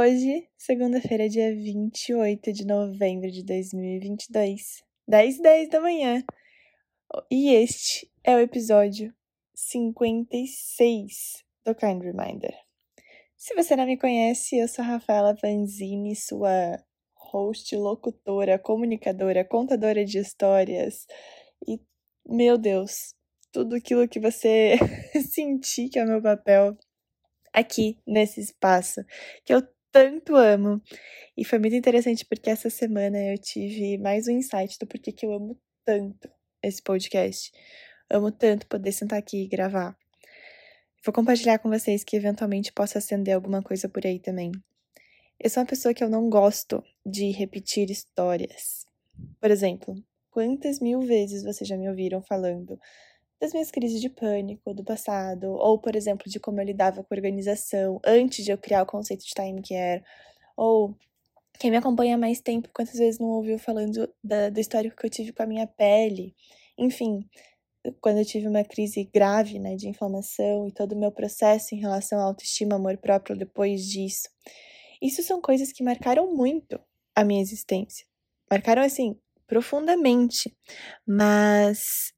Hoje, segunda-feira, dia 28 de novembro de 2022, 10 e 10 da manhã. E este é o episódio 56 do Kind Reminder. Se você não me conhece, eu sou a Rafaela Panzini, sua host, locutora, comunicadora, contadora de histórias e, meu Deus, tudo aquilo que você sentir que é meu papel aqui nesse espaço que eu tanto amo. E foi muito interessante porque essa semana eu tive mais um insight do porquê que eu amo tanto esse podcast. Amo tanto poder sentar aqui e gravar. Vou compartilhar com vocês que eventualmente possa acender alguma coisa por aí também. Eu sou uma pessoa que eu não gosto de repetir histórias. Por exemplo, quantas mil vezes vocês já me ouviram falando das minhas crises de pânico do passado, ou, por exemplo, de como eu lidava com a organização antes de eu criar o conceito de time care, ou quem me acompanha há mais tempo, quantas vezes não ouviu falando da, do histórico que eu tive com a minha pele, enfim, quando eu tive uma crise grave, né, de inflamação e todo o meu processo em relação à autoestima, amor próprio depois disso. Isso são coisas que marcaram muito a minha existência. Marcaram assim profundamente, mas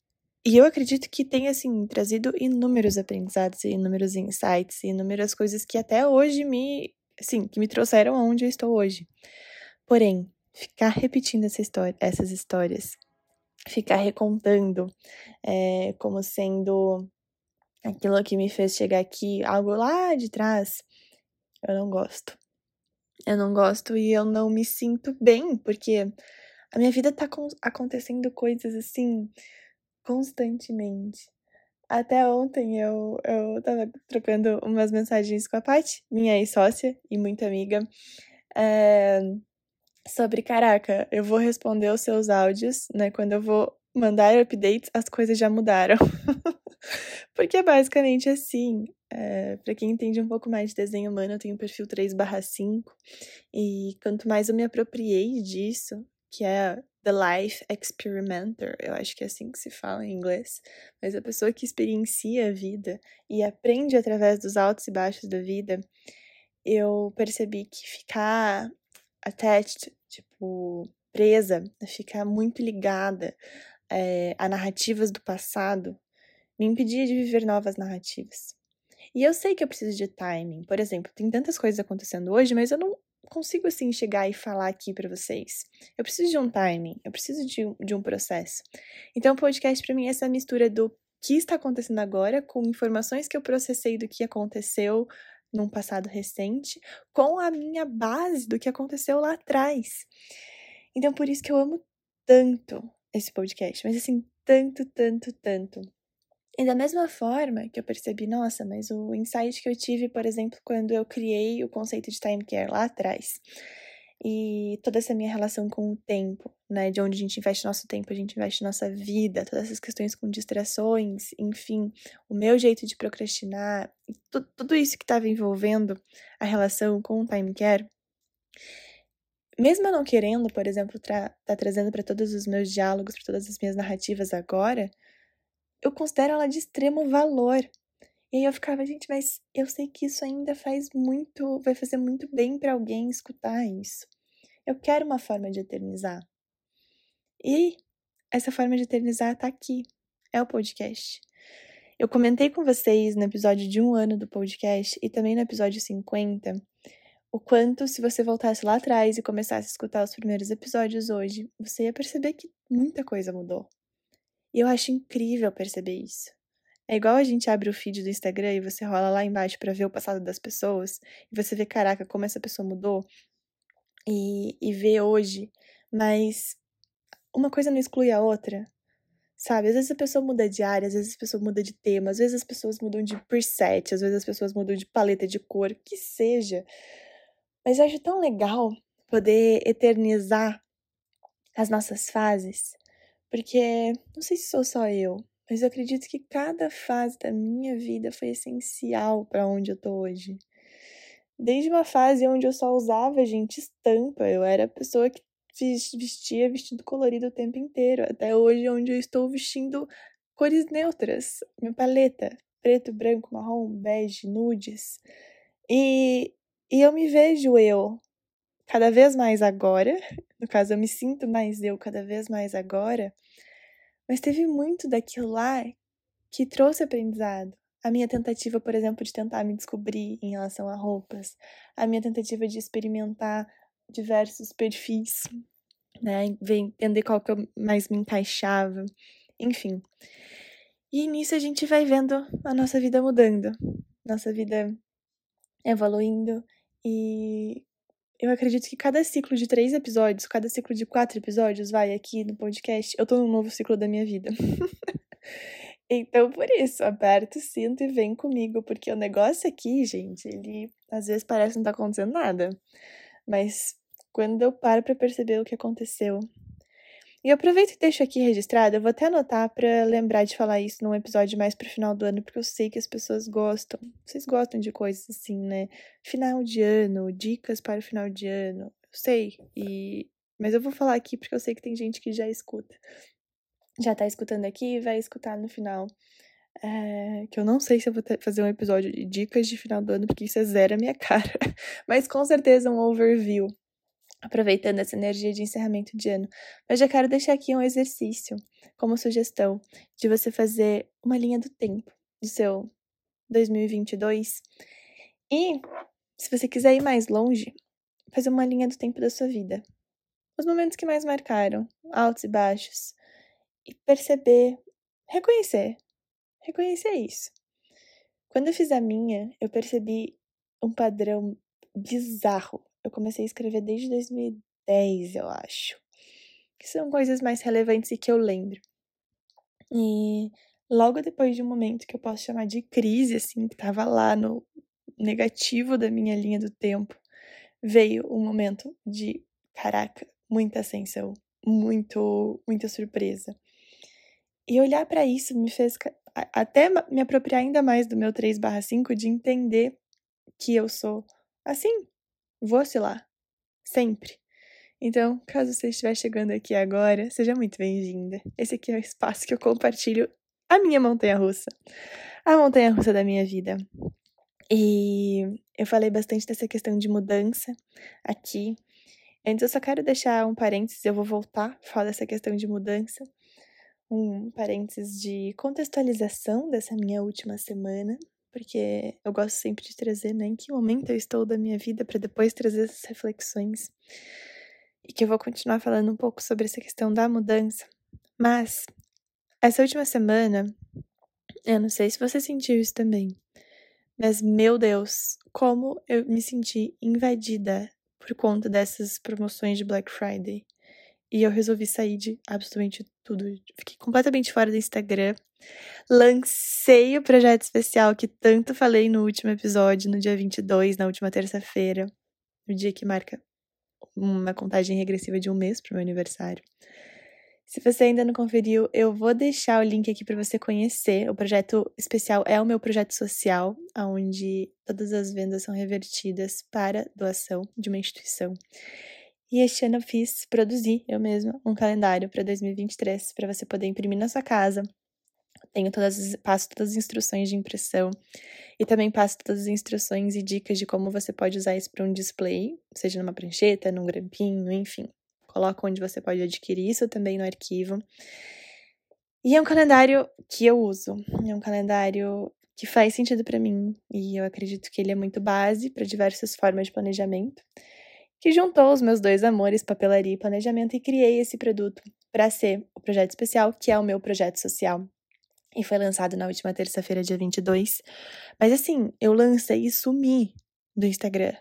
e eu acredito que tem, assim, trazido inúmeros aprendizados, inúmeros insights, inúmeras coisas que até hoje me, assim, que me trouxeram aonde eu estou hoje. Porém, ficar repetindo essa história, essas histórias, ficar recontando é, como sendo aquilo que me fez chegar aqui, algo lá de trás, eu não gosto. Eu não gosto e eu não me sinto bem, porque a minha vida tá acontecendo coisas assim constantemente. Até ontem eu, eu tava trocando umas mensagens com a Paty, minha ex-sócia e muito amiga, é, sobre, caraca, eu vou responder os seus áudios, né? Quando eu vou mandar updates, as coisas já mudaram. Porque é basicamente assim. É, para quem entende um pouco mais de desenho humano, eu tenho um perfil 3/5 e quanto mais eu me apropriei disso, que é The Life Experimenter, eu acho que é assim que se fala em inglês, mas a pessoa que experiencia a vida e aprende através dos altos e baixos da vida, eu percebi que ficar attached, tipo, presa, ficar muito ligada é, a narrativas do passado, me impedia de viver novas narrativas. E eu sei que eu preciso de timing. Por exemplo, tem tantas coisas acontecendo hoje, mas eu não consigo assim chegar e falar aqui para vocês. Eu preciso de um timing, eu preciso de, de um processo. Então, o podcast para mim é essa mistura do que está acontecendo agora com informações que eu processei do que aconteceu num passado recente, com a minha base do que aconteceu lá atrás. Então, por isso que eu amo tanto esse podcast, mas assim, tanto, tanto, tanto. E da mesma forma que eu percebi, nossa, mas o insight que eu tive, por exemplo, quando eu criei o conceito de time care lá atrás, e toda essa minha relação com o tempo, né, de onde a gente investe nosso tempo, a gente investe nossa vida, todas essas questões com distrações, enfim, o meu jeito de procrastinar, tudo isso que estava envolvendo a relação com o time care, mesmo eu não querendo, por exemplo, estar tá trazendo para todos os meus diálogos, para todas as minhas narrativas agora, eu considero ela de extremo valor. E aí eu ficava, gente, mas eu sei que isso ainda faz muito, vai fazer muito bem para alguém escutar isso. Eu quero uma forma de eternizar. E essa forma de eternizar tá aqui. É o podcast. Eu comentei com vocês no episódio de um ano do podcast e também no episódio 50 o quanto, se você voltasse lá atrás e começasse a escutar os primeiros episódios hoje, você ia perceber que muita coisa mudou. E eu acho incrível perceber isso. É igual a gente abre o feed do Instagram e você rola lá embaixo para ver o passado das pessoas e você vê, caraca, como essa pessoa mudou e, e vê hoje, mas uma coisa não exclui a outra, sabe? Às vezes a pessoa muda de área, às vezes a pessoa muda de tema, às vezes as pessoas mudam de preset, às vezes as pessoas mudam de paleta de cor, que seja. Mas eu acho tão legal poder eternizar as nossas fases porque não sei se sou só eu, mas eu acredito que cada fase da minha vida foi essencial para onde eu tô hoje. Desde uma fase onde eu só usava, gente, estampa, eu era a pessoa que vestia vestido colorido o tempo inteiro, até hoje onde eu estou vestindo cores neutras, minha paleta, preto, branco, marrom, bege, nudes, E, e eu me vejo eu cada vez mais agora, no caso, eu me sinto mais eu cada vez mais agora, mas teve muito daquilo lá que trouxe aprendizado. A minha tentativa, por exemplo, de tentar me descobrir em relação a roupas, a minha tentativa de experimentar diversos perfis, né, entender qual que eu mais me encaixava, enfim. E nisso a gente vai vendo a nossa vida mudando, nossa vida evoluindo e eu acredito que cada ciclo de três episódios, cada ciclo de quatro episódios, vai aqui no podcast, eu tô num novo ciclo da minha vida. então, por isso, aperta o cinto e vem comigo, porque o negócio aqui, gente, ele às vezes parece não tá acontecendo nada. Mas quando eu paro para perceber o que aconteceu, e aproveito e deixo aqui registrado, eu vou até anotar para lembrar de falar isso num episódio mais pro final do ano, porque eu sei que as pessoas gostam. Vocês gostam de coisas assim, né? Final de ano, dicas para o final de ano. Eu sei. E mas eu vou falar aqui porque eu sei que tem gente que já escuta. Já tá escutando aqui e vai escutar no final. É, que eu não sei se eu vou fazer um episódio de dicas de final do ano, porque isso é zero a minha cara. Mas com certeza um overview aproveitando essa energia de encerramento de ano. Mas já quero deixar aqui um exercício como sugestão de você fazer uma linha do tempo do seu 2022. E se você quiser ir mais longe, fazer uma linha do tempo da sua vida. Os momentos que mais marcaram, altos e baixos. E perceber, reconhecer. Reconhecer isso. Quando eu fiz a minha, eu percebi um padrão bizarro eu comecei a escrever desde 2010, eu acho. Que são coisas mais relevantes e que eu lembro. E logo depois de um momento que eu posso chamar de crise, assim, que tava lá no negativo da minha linha do tempo, veio um momento de, caraca, muita ascensão, muito, muita surpresa. E olhar para isso me fez até me apropriar ainda mais do meu 3/5 de entender que eu sou assim, Vou oscilar. Sempre. Então, caso você estiver chegando aqui agora, seja muito bem-vinda. Esse aqui é o espaço que eu compartilho a minha montanha russa. A montanha russa da minha vida. E eu falei bastante dessa questão de mudança aqui. Antes, eu só quero deixar um parênteses, eu vou voltar a falar dessa questão de mudança. Um parênteses de contextualização dessa minha última semana, porque eu gosto sempre de trazer, né, em que momento eu estou da minha vida para depois trazer essas reflexões. E que eu vou continuar falando um pouco sobre essa questão da mudança. Mas essa última semana, eu não sei se você sentiu isso também, mas meu Deus, como eu me senti invadida por conta dessas promoções de Black Friday. E eu resolvi sair de absolutamente tudo. Fiquei completamente fora do Instagram. Lancei o projeto especial que tanto falei no último episódio, no dia 22, na última terça-feira. O dia que marca uma contagem regressiva de um mês para o meu aniversário. Se você ainda não conferiu, eu vou deixar o link aqui para você conhecer. O projeto especial é o meu projeto social, onde todas as vendas são revertidas para doação de uma instituição. E este ano eu fiz, produzi eu mesma, um calendário para 2023 para você poder imprimir na sua casa. Tenho todas, passo todas as instruções de impressão e também passo todas as instruções e dicas de como você pode usar isso para um display, seja numa prancheta, num grampinho, enfim. Coloco onde você pode adquirir isso também no arquivo. E é um calendário que eu uso. É um calendário que faz sentido para mim e eu acredito que ele é muito base para diversas formas de planejamento que juntou os meus dois amores, papelaria e planejamento, e criei esse produto para ser o projeto especial, que é o meu projeto social. E foi lançado na última terça-feira, dia 22. Mas assim, eu lancei e sumi do Instagram.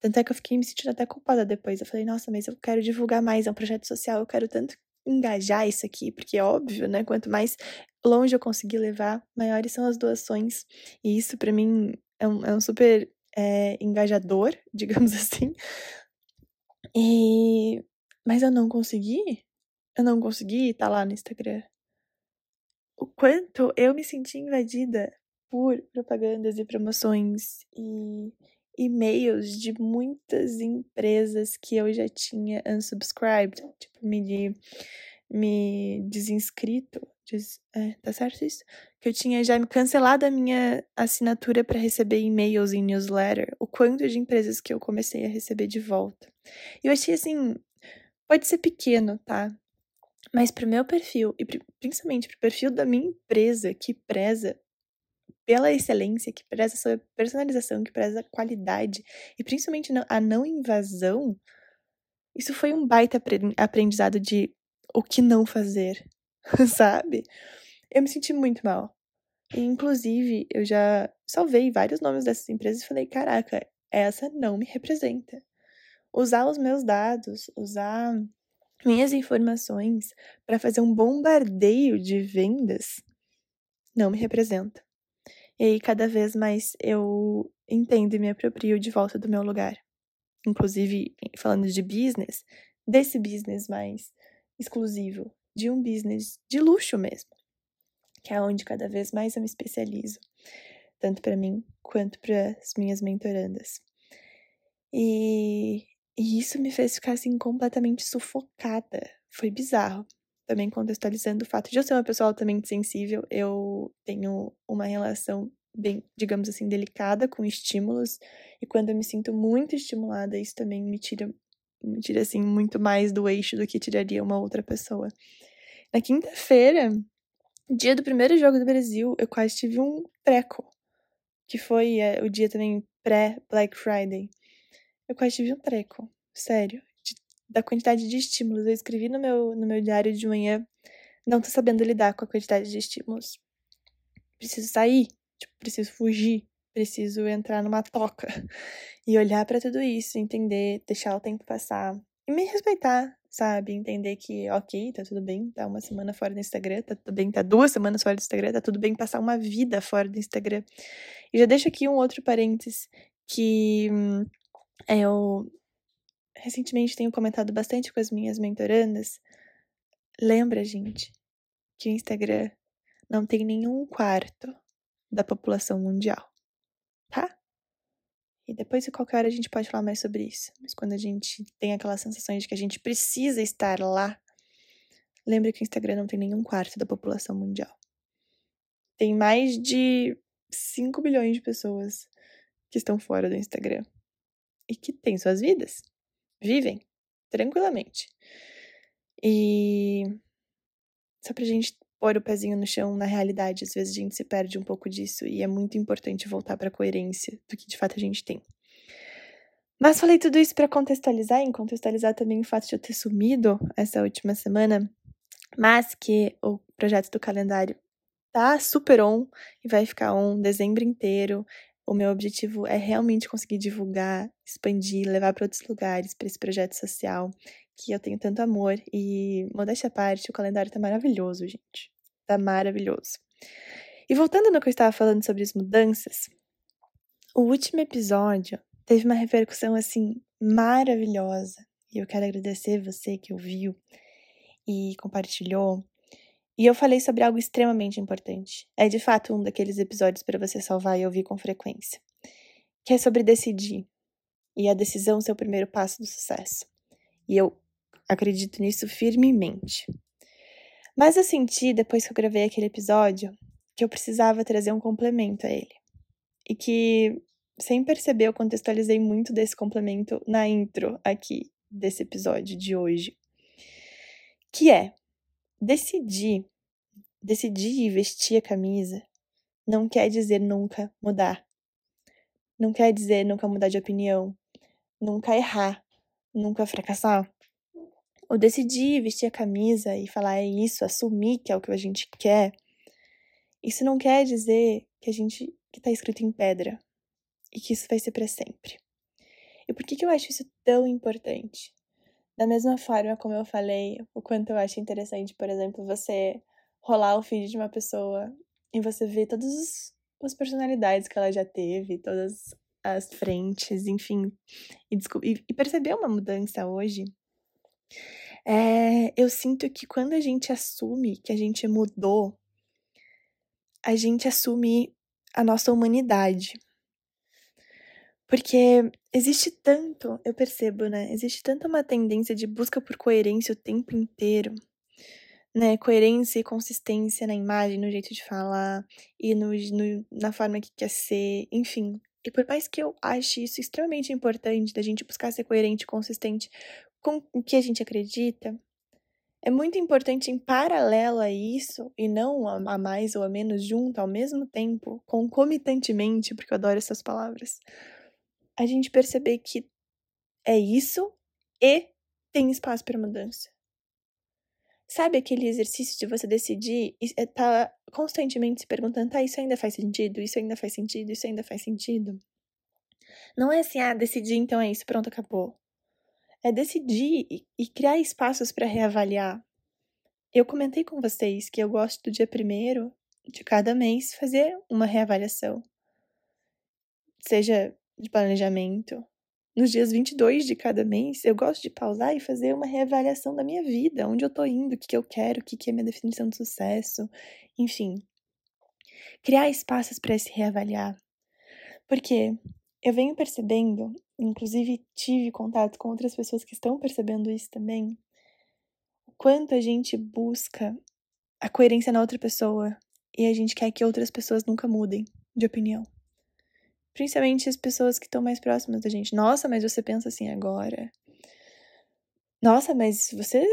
Tanto é que eu fiquei me sentindo até culpada depois. Eu falei, nossa, mas eu quero divulgar mais, é um projeto social, eu quero tanto engajar isso aqui, porque é óbvio, né? Quanto mais longe eu conseguir levar, maiores são as doações. E isso, para mim, é um, é um super é, engajador, digamos assim, e... Mas eu não consegui. Eu não consegui estar lá no Instagram. O quanto eu me senti invadida por propagandas e promoções e e-mails de muitas empresas que eu já tinha unsubscribed, tipo, me, me desinscrito. Des, é, tá certo isso? Que eu tinha já cancelado a minha assinatura para receber e-mails em newsletter. O quanto de empresas que eu comecei a receber de volta. E eu achei assim, pode ser pequeno, tá? Mas pro meu perfil, e principalmente pro perfil da minha empresa, que preza pela excelência, que preza sobre personalização, que preza qualidade, e principalmente a não invasão, isso foi um baita aprendizado de o que não fazer, sabe? Eu me senti muito mal. E, inclusive, eu já salvei vários nomes dessas empresas e falei: caraca, essa não me representa. Usar os meus dados, usar minhas informações para fazer um bombardeio de vendas não me representa. E aí, cada vez mais eu entendo e me aproprio de volta do meu lugar. Inclusive, falando de business, desse business mais exclusivo, de um business de luxo mesmo que é onde cada vez mais eu me especializo, tanto para mim quanto para as minhas mentorandas. E, e isso me fez ficar assim completamente sufocada. Foi bizarro. Também contextualizando o fato de eu ser uma pessoa altamente sensível, eu tenho uma relação bem, digamos assim, delicada com estímulos, e quando eu me sinto muito estimulada, isso também me tira, me tira assim muito mais do eixo do que tiraria uma outra pessoa. Na quinta-feira, Dia do primeiro jogo do Brasil, eu quase tive um treco. Que foi é, o dia também pré-Black Friday. Eu quase tive um treco. Sério. De, da quantidade de estímulos. Eu escrevi no meu, no meu diário de manhã. Não tô sabendo lidar com a quantidade de estímulos. Preciso sair. Tipo, preciso fugir. Preciso entrar numa toca. E olhar para tudo isso, entender, deixar o tempo passar. E me respeitar, sabe? Entender que, ok, tá tudo bem, tá uma semana fora do Instagram, tá tudo bem, tá duas semanas fora do Instagram, tá tudo bem passar uma vida fora do Instagram. E já deixo aqui um outro parênteses que hum, eu recentemente tenho comentado bastante com as minhas mentorandas. Lembra, gente, que o Instagram não tem nenhum quarto da população mundial? E depois, de qualquer hora, a gente pode falar mais sobre isso. Mas quando a gente tem aquela sensação de que a gente precisa estar lá, lembre que o Instagram não tem nenhum quarto da população mundial. Tem mais de 5 bilhões de pessoas que estão fora do Instagram e que têm suas vidas, vivem tranquilamente. E só pra gente pôr o pezinho no chão na realidade. Às vezes a gente se perde um pouco disso e é muito importante voltar para a coerência do que de fato a gente tem. Mas falei tudo isso para contextualizar, e contextualizar também o fato de eu ter sumido essa última semana, mas que o projeto do calendário tá super on e vai ficar on dezembro inteiro. O meu objetivo é realmente conseguir divulgar, expandir, levar para outros lugares para esse projeto social que eu tenho tanto amor e, modéstia à parte, o calendário tá maravilhoso, gente. Tá maravilhoso. E voltando no que eu estava falando sobre as mudanças, o último episódio teve uma repercussão assim maravilhosa. E eu quero agradecer você que ouviu e compartilhou. E eu falei sobre algo extremamente importante. É de fato um daqueles episódios para você salvar e ouvir com frequência. Que é sobre decidir. E a decisão ser o primeiro passo do sucesso. E eu Acredito nisso firmemente. Mas eu senti, depois que eu gravei aquele episódio, que eu precisava trazer um complemento a ele. E que, sem perceber, eu contextualizei muito desse complemento na intro aqui desse episódio de hoje. Que é decidir, decidir vestir a camisa não quer dizer nunca mudar. Não quer dizer nunca mudar de opinião, nunca errar, nunca fracassar ou decidir vestir a camisa e falar é isso, assumir que é o que a gente quer, isso não quer dizer que a gente que tá escrito em pedra e que isso vai ser para sempre. E por que que eu acho isso tão importante? Da mesma forma como eu falei, o quanto eu acho interessante, por exemplo, você rolar o feed de uma pessoa e você ver todas as personalidades que ela já teve, todas as frentes, enfim, e, e perceber uma mudança hoje é, eu sinto que quando a gente assume que a gente mudou, a gente assume a nossa humanidade. Porque existe tanto, eu percebo, né? Existe tanta uma tendência de busca por coerência o tempo inteiro, né? Coerência e consistência na imagem, no jeito de falar e no, no na forma que quer ser, enfim. E por mais que eu ache isso extremamente importante, da gente buscar ser coerente e consistente com o que a gente acredita, é muito importante em paralelo a isso, e não a mais ou a menos junto ao mesmo tempo, concomitantemente, porque eu adoro essas palavras, a gente perceber que é isso e tem espaço para mudança. Sabe aquele exercício de você decidir e eh, tá constantemente se perguntando, tá, isso ainda faz sentido? Isso ainda faz sentido? Isso ainda faz sentido? Não é assim, ah, decidi, então é isso, pronto, acabou. É decidir e, criar espaços para reavaliar. Eu comentei com vocês que eu gosto do dia primeiro de cada mês fazer uma reavaliação. Seja de planejamento, nos dias 22 de cada mês, eu gosto de pausar e fazer uma reavaliação da minha vida, onde eu tô indo, o que, que eu quero, o que, que é minha definição de sucesso, enfim. Criar espaços para se reavaliar. Porque eu venho percebendo, inclusive tive contato com outras pessoas que estão percebendo isso também, o quanto a gente busca a coerência na outra pessoa e a gente quer que outras pessoas nunca mudem de opinião. Principalmente as pessoas que estão mais próximas da gente. Nossa, mas você pensa assim agora. Nossa, mas você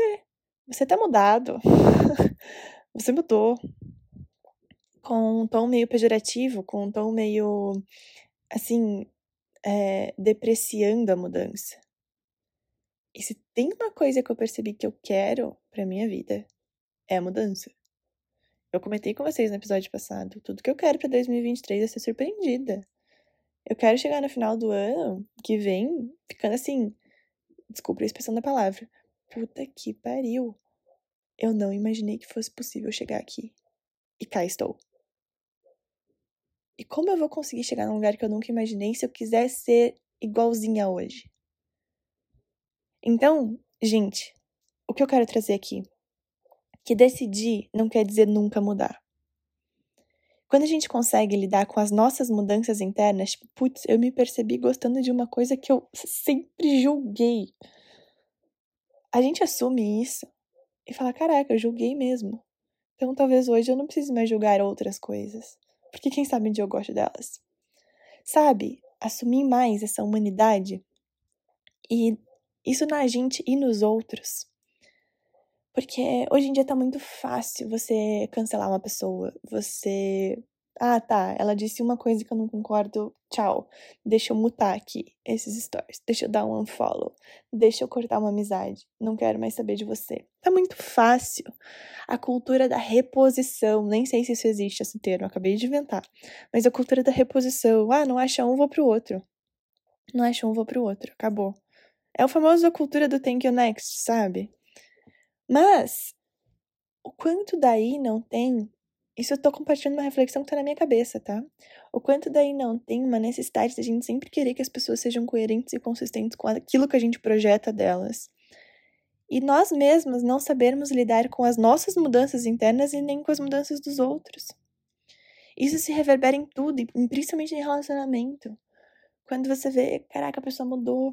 você tá mudado. você mudou. Com um tom meio pejorativo, com um tom meio assim, é, depreciando a mudança. E se tem uma coisa que eu percebi que eu quero pra minha vida, é a mudança. Eu comentei com vocês no episódio passado, tudo que eu quero para 2023 é ser surpreendida. Eu quero chegar no final do ano que vem ficando assim. Desculpa a expressão da palavra. Puta que pariu. Eu não imaginei que fosse possível chegar aqui. E cá estou. E como eu vou conseguir chegar num lugar que eu nunca imaginei se eu quiser ser igualzinha hoje? Então, gente, o que eu quero trazer aqui? Que decidir não quer dizer nunca mudar. Quando a gente consegue lidar com as nossas mudanças internas, tipo, putz, eu me percebi gostando de uma coisa que eu sempre julguei. A gente assume isso e fala: caraca, eu julguei mesmo. Então talvez hoje eu não precise mais julgar outras coisas. Porque quem sabe um dia eu gosto delas. Sabe? Assumir mais essa humanidade e isso na gente e nos outros. Porque hoje em dia tá muito fácil você cancelar uma pessoa, você. Ah, tá, ela disse uma coisa que eu não concordo, tchau. Deixa eu mutar aqui esses stories, deixa eu dar um unfollow, deixa eu cortar uma amizade, não quero mais saber de você. Tá muito fácil. A cultura da reposição, nem sei se isso existe esse termo, acabei de inventar. Mas a cultura da reposição, ah, não acha um, vou pro outro. Não acha um, vou pro outro, acabou. É o famoso a cultura do thank you next, sabe? Mas, o quanto daí não tem. Isso eu tô compartilhando uma reflexão que tá na minha cabeça, tá? O quanto daí não tem uma necessidade da gente sempre querer que as pessoas sejam coerentes e consistentes com aquilo que a gente projeta delas. E nós mesmos não sabermos lidar com as nossas mudanças internas e nem com as mudanças dos outros. Isso se reverbera em tudo, principalmente em relacionamento. Quando você vê, caraca, a pessoa mudou.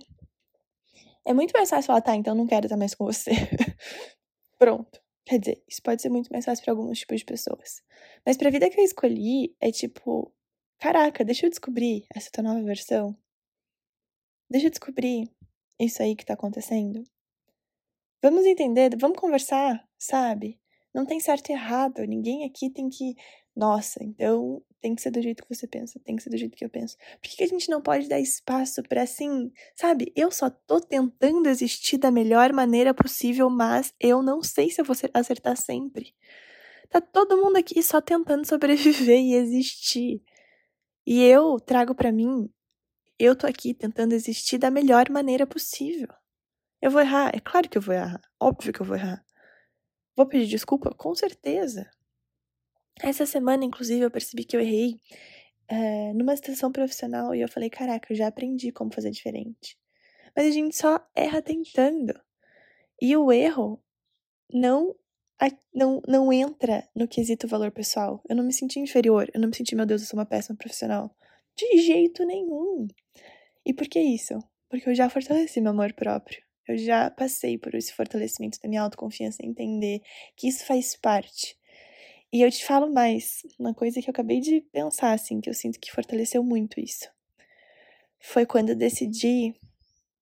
É muito mais fácil falar, tá, então não quero estar mais com você. Pronto. Quer dizer, isso pode ser muito mais fácil para alguns tipos de pessoas. Mas pra vida que eu escolhi, é tipo, caraca, deixa eu descobrir essa tua nova versão. Deixa eu descobrir isso aí que tá acontecendo. Vamos entender, vamos conversar, sabe? Não tem certo e errado, ninguém aqui tem que nossa, então tem que ser do jeito que você pensa, tem que ser do jeito que eu penso. Por que, que a gente não pode dar espaço para assim, sabe? Eu só tô tentando existir da melhor maneira possível, mas eu não sei se eu vou acertar sempre. Tá todo mundo aqui só tentando sobreviver e existir. E eu trago para mim, eu tô aqui tentando existir da melhor maneira possível. Eu vou errar, é claro que eu vou errar, óbvio que eu vou errar. Vou pedir desculpa? Com certeza. Essa semana, inclusive, eu percebi que eu errei é, numa situação profissional e eu falei: caraca, eu já aprendi como fazer diferente. Mas a gente só erra tentando. E o erro não, não, não entra no quesito valor pessoal. Eu não me senti inferior, eu não me senti, meu Deus, eu sou uma péssima profissional. De jeito nenhum. E por que isso? Porque eu já fortaleci meu amor próprio. Eu já passei por esse fortalecimento da minha autoconfiança, entender que isso faz parte e eu te falo mais, uma coisa que eu acabei de pensar, assim, que eu sinto que fortaleceu muito isso. foi quando decidi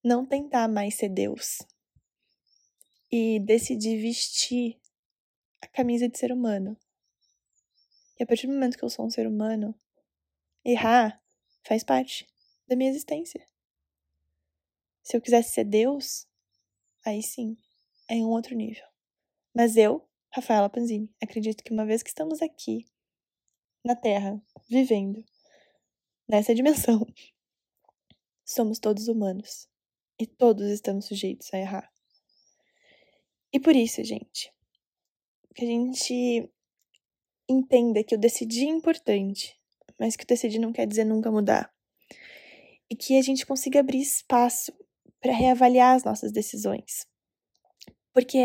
não tentar mais ser Deus e decidi vestir a camisa de ser humano. E a partir do momento que eu sou um ser humano, errar faz parte da minha existência. Se eu quisesse ser Deus, aí sim, é em um outro nível. Mas eu, Rafaela Panzini, acredito que uma vez que estamos aqui, na Terra, vivendo, nessa dimensão, somos todos humanos. E todos estamos sujeitos a errar. E por isso, gente, que a gente entenda que o decidir é importante, mas que o decidir não quer dizer nunca mudar. E que a gente consiga abrir espaço para reavaliar as nossas decisões. Porque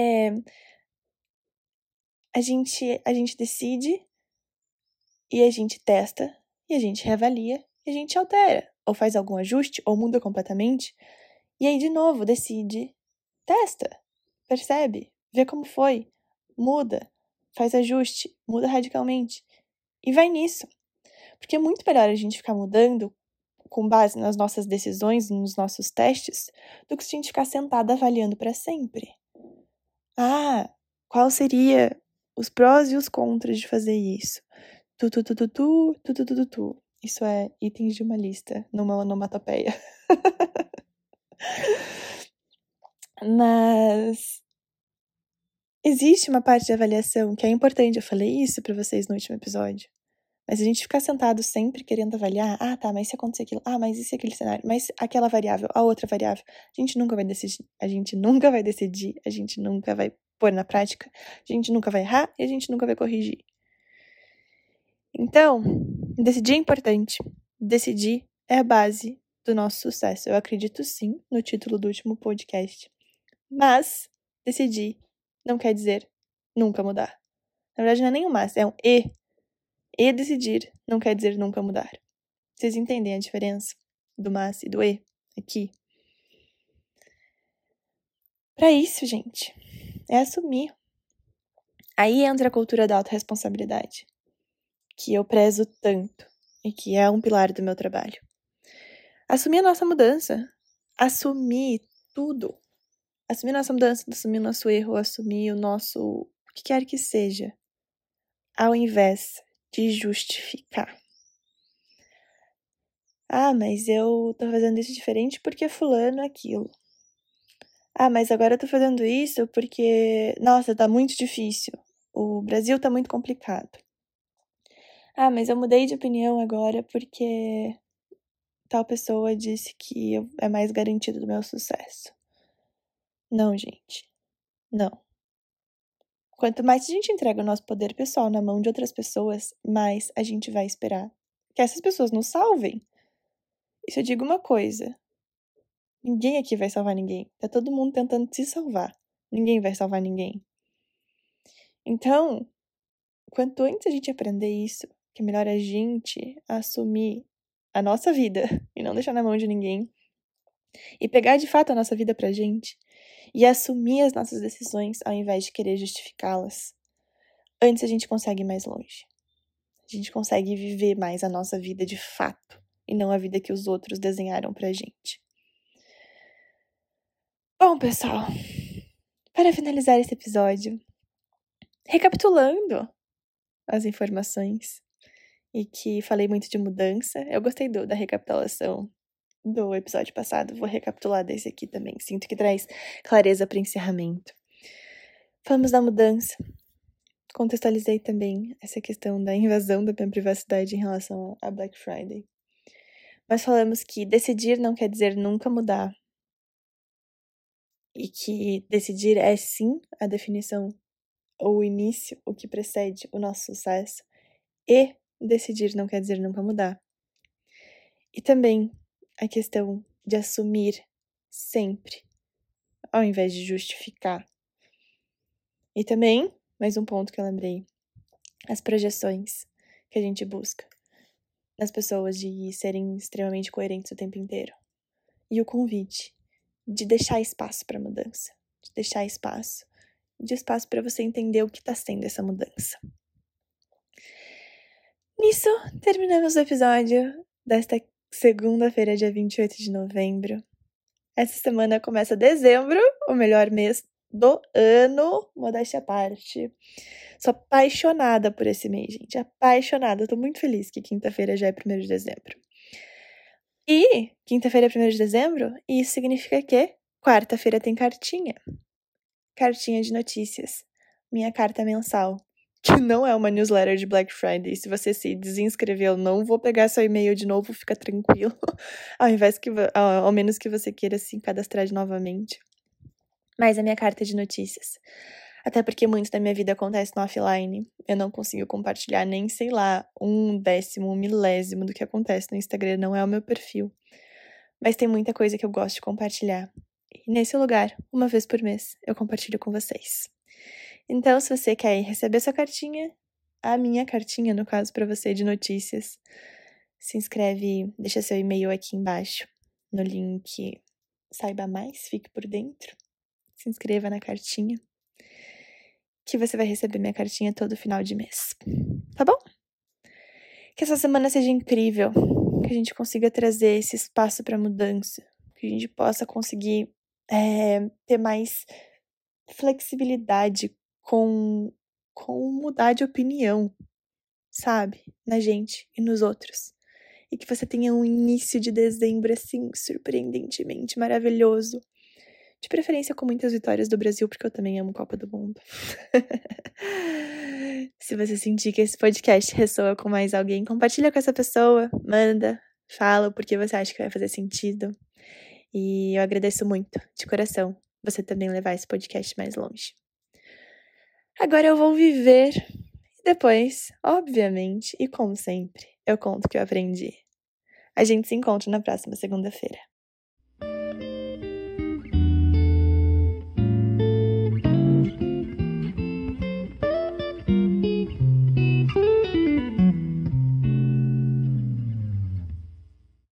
a gente, a gente decide e a gente testa e a gente reavalia e a gente altera, ou faz algum ajuste, ou muda completamente. E aí, de novo, decide, testa, percebe, vê como foi, muda, faz ajuste, muda radicalmente. E vai nisso. Porque é muito melhor a gente ficar mudando com base nas nossas decisões, nos nossos testes, do que se a gente ficar sentado avaliando para sempre. Ah, qual seria os prós e os contras de fazer isso? Tu, tu, tu, tu, tu, tu, tu, tu, tu, tu. Isso é itens de uma lista, numa onomatopeia. Mas existe uma parte de avaliação que é importante. Eu falei isso para vocês no último episódio. Mas a gente ficar sentado sempre querendo avaliar, ah, tá, mas se acontecer aquilo, ah, mas e se aquele cenário, mas aquela variável, a outra variável, a gente nunca vai decidir, a gente nunca vai decidir, a gente nunca vai pôr na prática, a gente nunca vai errar e a gente nunca vai corrigir. Então, decidir é importante. Decidir é a base do nosso sucesso. Eu acredito sim no título do último podcast. Mas decidir não quer dizer nunca mudar. Na verdade, não é nem um mas, é um e. E decidir não quer dizer nunca mudar. Vocês entendem a diferença do mas e do e aqui? Para isso, gente, é assumir. Aí entra a cultura da autorresponsabilidade que eu prezo tanto e que é um pilar do meu trabalho. Assumir a nossa mudança, assumir tudo. Assumir a nossa mudança, assumir o nosso erro, assumir o nosso o que quer que seja, ao invés de justificar. Ah, mas eu tô fazendo isso diferente porque fulano é aquilo. Ah, mas agora eu tô fazendo isso porque, nossa, tá muito difícil. O Brasil tá muito complicado. Ah, mas eu mudei de opinião agora porque tal pessoa disse que é mais garantido do meu sucesso. Não, gente. Não. Quanto mais a gente entrega o nosso poder pessoal na mão de outras pessoas, mais a gente vai esperar que essas pessoas nos salvem. E se eu digo uma coisa, ninguém aqui vai salvar ninguém. Tá todo mundo tentando se salvar. Ninguém vai salvar ninguém. Então, quanto antes a gente aprender isso, que é melhor a gente assumir a nossa vida e não deixar na mão de ninguém. E pegar de fato a nossa vida pra gente e assumir as nossas decisões ao invés de querer justificá-las. Antes a gente consegue ir mais longe. A gente consegue viver mais a nossa vida de fato e não a vida que os outros desenharam pra gente. Bom, pessoal, para finalizar esse episódio, recapitulando as informações, e que falei muito de mudança. Eu gostei do, da recapitulação do episódio passado, vou recapitular desse aqui também. Sinto que traz clareza para encerramento. Falamos da mudança. Contextualizei também essa questão da invasão da minha privacidade em relação a Black Friday. Mas falamos que decidir não quer dizer nunca mudar. E que decidir é sim a definição ou o início, o que precede o nosso sucesso. E decidir não quer dizer nunca mudar. E também a questão de assumir sempre, ao invés de justificar. E também, mais um ponto que eu lembrei, as projeções que a gente busca nas pessoas de serem extremamente coerentes o tempo inteiro. E o convite de deixar espaço para mudança, de deixar espaço, de espaço para você entender o que está sendo essa mudança. Nisso, terminamos o episódio desta segunda-feira, dia 28 de novembro. Essa semana começa dezembro, o melhor mês do ano, modéstia à parte. Sou apaixonada por esse mês, gente. Apaixonada. tô muito feliz que quinta-feira já é 1 de dezembro. E quinta-feira é 1 de dezembro, e isso significa que quarta-feira tem cartinha. Cartinha de notícias. Minha carta mensal. Que não é uma newsletter de Black Friday. Se você se desinscreveu, não vou pegar seu e-mail de novo, fica tranquilo. ao invés que, ao menos que você queira se cadastrar novamente. Mas a minha carta de notícias. Até porque muito da minha vida acontece no offline. Eu não consigo compartilhar nem, sei lá, um décimo, um milésimo do que acontece no Instagram. Não é o meu perfil. Mas tem muita coisa que eu gosto de compartilhar. E nesse lugar, uma vez por mês, eu compartilho com vocês. Então, se você quer receber sua cartinha, a minha cartinha, no caso, para você de notícias, se inscreve, deixa seu e-mail aqui embaixo no link Saiba Mais, fique por dentro. Se inscreva na cartinha que você vai receber minha cartinha todo final de mês. Tá bom? Que essa semana seja incrível, que a gente consiga trazer esse espaço para mudança, que a gente possa conseguir é, ter mais flexibilidade com, com mudar de opinião, sabe? Na gente e nos outros. E que você tenha um início de dezembro assim, surpreendentemente maravilhoso. De preferência com muitas vitórias do Brasil, porque eu também amo Copa do Mundo. Se você sentir que esse podcast ressoa com mais alguém, compartilha com essa pessoa, manda, fala porque você acha que vai fazer sentido. E eu agradeço muito, de coração, você também levar esse podcast mais longe. Agora eu vou viver e depois, obviamente, e como sempre, eu conto o que eu aprendi. A gente se encontra na próxima segunda-feira.